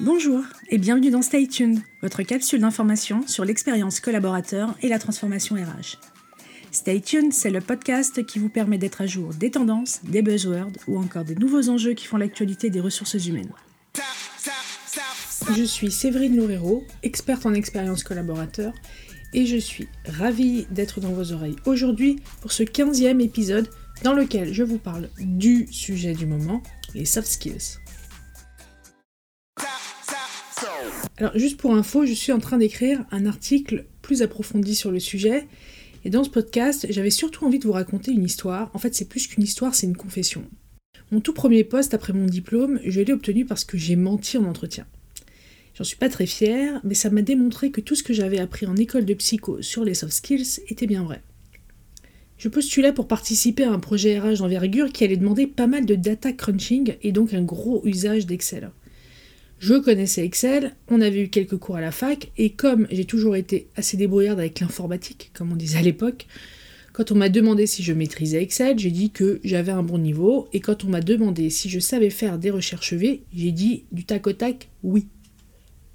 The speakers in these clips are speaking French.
Bonjour et bienvenue dans Stay Tuned, votre capsule d'information sur l'expérience collaborateur et la transformation RH. Stay Tuned, c'est le podcast qui vous permet d'être à jour des tendances, des buzzwords ou encore des nouveaux enjeux qui font l'actualité des ressources humaines. Je suis Séverine Loureiro, experte en expérience collaborateur, et je suis ravie d'être dans vos oreilles aujourd'hui pour ce 15e épisode dans lequel je vous parle du sujet du moment, les soft skills. Alors juste pour info, je suis en train d'écrire un article plus approfondi sur le sujet. Et dans ce podcast, j'avais surtout envie de vous raconter une histoire. En fait, c'est plus qu'une histoire, c'est une confession. Mon tout premier poste après mon diplôme, je l'ai obtenu parce que j'ai menti en entretien. J'en suis pas très fière, mais ça m'a démontré que tout ce que j'avais appris en école de psycho sur les soft skills était bien vrai. Je postulais pour participer à un projet RH d'envergure qui allait demander pas mal de data crunching et donc un gros usage d'Excel. Je connaissais Excel, on avait eu quelques cours à la fac, et comme j'ai toujours été assez débrouillarde avec l'informatique, comme on disait à l'époque, quand on m'a demandé si je maîtrisais Excel, j'ai dit que j'avais un bon niveau, et quand on m'a demandé si je savais faire des recherches V, j'ai dit du tac au tac oui.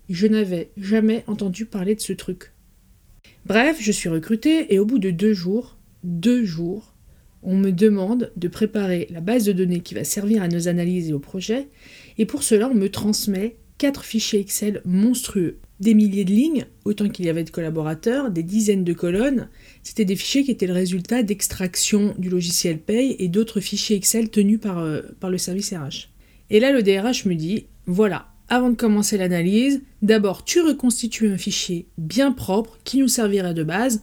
Je n'avais jamais entendu parler de ce truc. Bref, je suis recrutée, et au bout de deux jours, deux jours, on me demande de préparer la base de données qui va servir à nos analyses et au projet, et pour cela on me transmet quatre fichiers Excel monstrueux. Des milliers de lignes, autant qu'il y avait de collaborateurs, des dizaines de colonnes. C'était des fichiers qui étaient le résultat d'extraction du logiciel Pay et d'autres fichiers Excel tenus par, euh, par le service RH. Et là, le DRH me dit voilà, avant de commencer l'analyse, d'abord tu reconstitues un fichier bien propre qui nous servirait de base.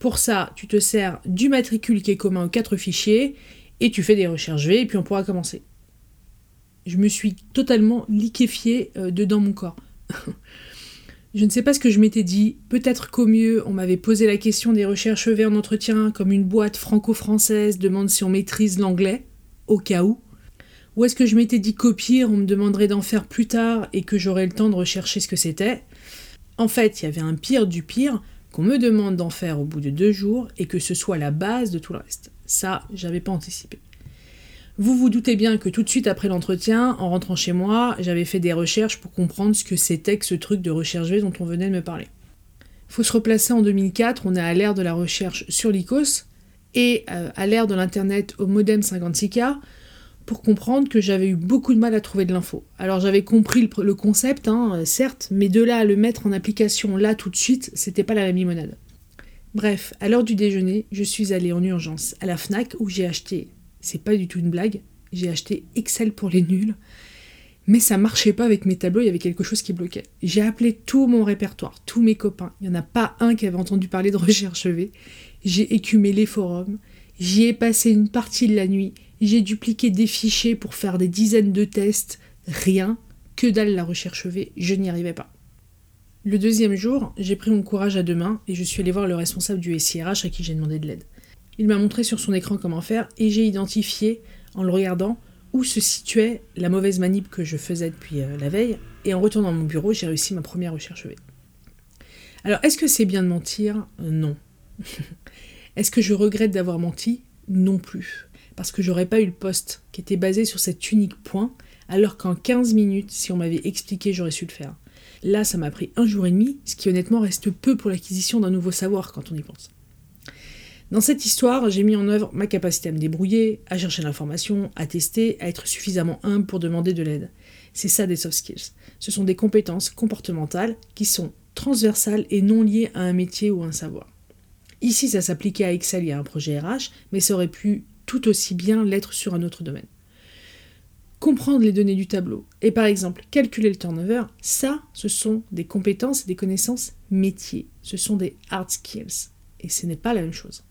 Pour ça, tu te sers du matricule qui est commun aux quatre fichiers et tu fais des recherches V et puis on pourra commencer. Je me suis totalement liquéfiée euh, dedans mon corps. je ne sais pas ce que je m'étais dit. Peut-être qu'au mieux, on m'avait posé la question des recherches V en entretien, comme une boîte franco-française demande si on maîtrise l'anglais, au cas où. Ou est-ce que je m'étais dit qu'au pire, on me demanderait d'en faire plus tard et que j'aurais le temps de rechercher ce que c'était? En fait, il y avait un pire du pire, qu'on me demande d'en faire au bout de deux jours et que ce soit la base de tout le reste. Ça, j'avais pas anticipé. Vous vous doutez bien que tout de suite après l'entretien, en rentrant chez moi, j'avais fait des recherches pour comprendre ce que c'était que ce truc de recherche V dont on venait de me parler. Faut se replacer en 2004, on est à l'ère de la recherche sur l'ICOS et euh, à l'ère de l'internet au modem 56K pour comprendre que j'avais eu beaucoup de mal à trouver de l'info. Alors j'avais compris le, concept, hein, certes, mais de là à le mettre en application là tout de suite, c'était pas la même limonade. Bref, à l'heure du déjeuner, je suis allée en urgence à la FNAC où j'ai acheté c'est pas du tout une blague. J'ai acheté Excel pour les nuls. Mais ça marchait pas avec mes tableaux, il y avait quelque chose qui bloquait. J'ai appelé tout mon répertoire, tous mes copains. Il n'y en a pas un qui avait entendu parler de recherche V. J'ai écumé les forums. J'y ai passé une partie de la nuit. J'ai dupliqué des fichiers pour faire des dizaines de tests. Rien. Que dalle la recherche V. Je n'y arrivais pas. Le deuxième jour, j'ai pris mon courage à deux mains et je suis allé voir le responsable du SIRH à qui j'ai demandé de l'aide. Il m'a montré sur son écran comment faire et j'ai identifié, en le regardant, où se situait la mauvaise manip que je faisais depuis euh, la veille. Et en retournant à mon bureau, j'ai réussi ma première recherche V. Alors, est-ce que c'est bien de mentir? Euh, Non. est-ce que je regrette d'avoir menti? Non plus. Parce que j'aurais pas eu le poste qui était basé sur cet unique point, alors qu'en 15 minutes, si on m'avait expliqué, j'aurais su le faire. Là, ça m'a pris un jour et demi, ce qui honnêtement reste peu pour l'acquisition d'un nouveau savoir quand on y pense. Dans cette histoire, j'ai mis en œuvre ma capacité à me débrouiller, à chercher l'information, à tester, à être suffisamment humble pour demander de l'aide. C'est ça des soft skills. Ce sont des compétences comportementales qui sont transversales et non liées à un métier ou un savoir. Ici, ça s'appliquait à Excel et à un projet RH, mais ça aurait pu tout aussi bien l'être sur un autre domaine. Comprendre les données du tableau et par exemple calculer le turnover, ça, ce sont des compétences et des connaissances métiers. Ce sont des hard skills. Et ce n'est pas la même chose.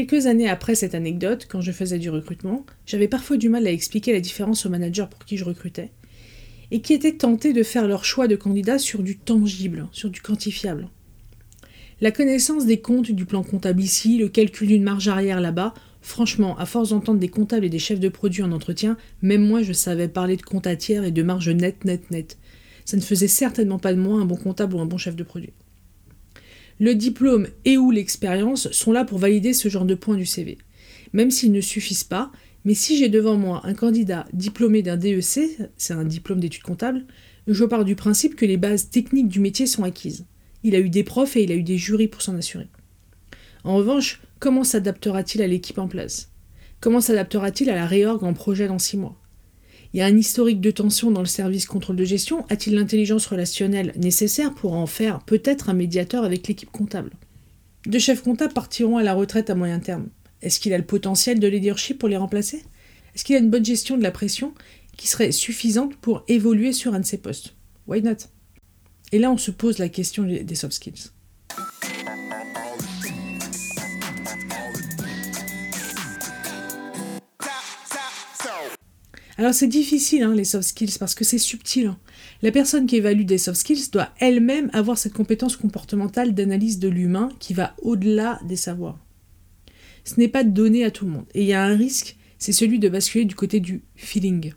Quelques années après cette anecdote, quand je faisais du recrutement, j'avais parfois du mal à expliquer la différence aux managers pour qui je recrutais, et qui étaient tentés de faire leur choix de candidat sur du tangible, sur du quantifiable. La connaissance des comptes du plan comptable ici, le calcul d'une marge arrière là-bas, Franchement, à force d'entendre des comptables et des chefs de produits en entretien, même moi je savais parler de compte à tiers et de marge net, net, net. Ça ne faisait certainement pas de moi un bon comptable ou un bon chef de produit. Le diplôme et ou l'expérience sont là pour valider ce genre de points du CV. Même s'ils ne suffisent pas, mais si j'ai devant moi un candidat diplômé d'un DEC, c'est un diplôme d'études comptables, je pars du principe que les bases techniques du métier sont acquises. Il a eu des profs et il a eu des jurys pour s'en assurer. En revanche, comment s'adaptera-t-il à l'équipe en place? Comment s'adaptera-t-il à la réorgue en projet dans six mois? Il y a un historique de tension dans le service contrôle de gestion. A-t-il l'intelligence relationnelle nécessaire pour en faire peut-être un médiateur avec l'équipe comptable? Deux chefs comptables partiront à la retraite à moyen terme. Est-ce qu'il a le potentiel de leadership pour les remplacer? Est-ce qu'il a une bonne gestion de la pression qui serait suffisante pour évoluer sur un de ces postes? Why not? Et là, on se pose la question des soft skills. Alors c'est difficile hein, les soft skills parce que c'est subtil. Hein. La personne qui évalue des soft skills doit elle-même avoir cette compétence comportementale d'analyse de l'humain qui va au-delà des savoirs. Ce n'est pas donné à tout le monde et il y a un risque, c'est celui de basculer du côté du feeling.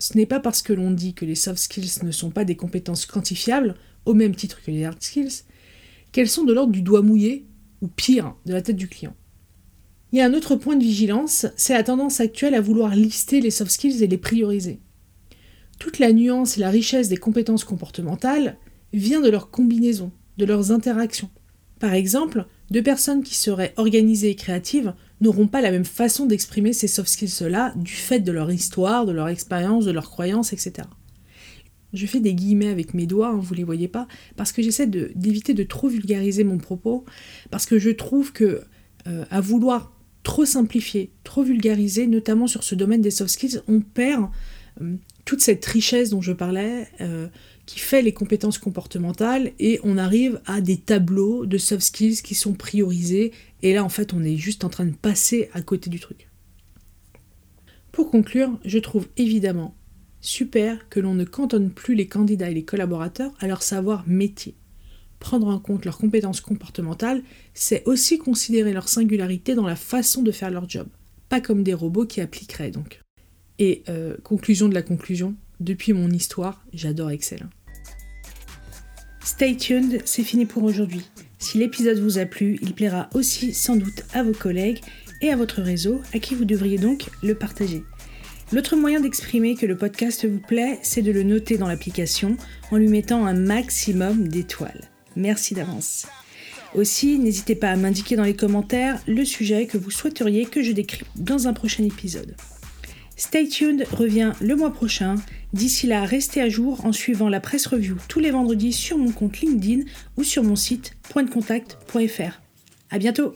Ce n'est pas parce que l'on dit que les soft skills ne sont pas des compétences quantifiables, au même titre que les hard skills, qu'elles sont de l'ordre du doigt mouillé, ou pire, de la tête du client. Il y a un autre point de vigilance, c'est la tendance actuelle à vouloir lister les soft skills et les prioriser. Toute la nuance et la richesse des compétences comportementales vient de leur combinaison, de leurs interactions. Par exemple, deux personnes qui seraient organisées et créatives n'auront pas la même façon d'exprimer ces soft skills-là du fait de leur histoire, de leur expérience, de leurs croyances, etc. Je fais des guillemets avec mes doigts, hein, vous les voyez pas, parce que j'essaie d'éviter de, trop vulgariser mon propos, parce que je trouve que euh, à vouloir trop simplifié, trop vulgarisé, notamment sur ce domaine des soft skills, on perd euh, toute cette richesse dont je parlais, euh, qui fait les compétences comportementales, et on arrive à des tableaux de soft skills qui sont priorisés, et là en fait on est juste en train de passer à côté du truc. Pour conclure, je trouve évidemment super que l'on ne cantonne plus les candidats et les collaborateurs à leur savoir métier prendre en compte leurs compétences comportementales, c'est aussi considérer leur singularité dans la façon de faire leur job, pas comme des robots qui appliqueraient donc. Et euh, conclusion de la conclusion, depuis mon histoire, j'adore Excel. Stay tuned, c'est fini pour aujourd'hui. Si l'épisode vous a plu, il plaira aussi sans doute à vos collègues et à votre réseau, à qui vous devriez donc le partager. L'autre moyen d'exprimer que le podcast vous plaît, c'est de le noter dans l'application en lui mettant un maximum d'étoiles. Merci d'avance. Aussi, n'hésitez pas à m'indiquer dans les commentaires le sujet que vous souhaiteriez que je décrypte dans un prochain épisode. Stay tuned revient le mois prochain. D'ici là, restez à jour en suivant la presse review tous les vendredis sur mon compte LinkedIn ou sur mon site pointdecontact.fr. À bientôt!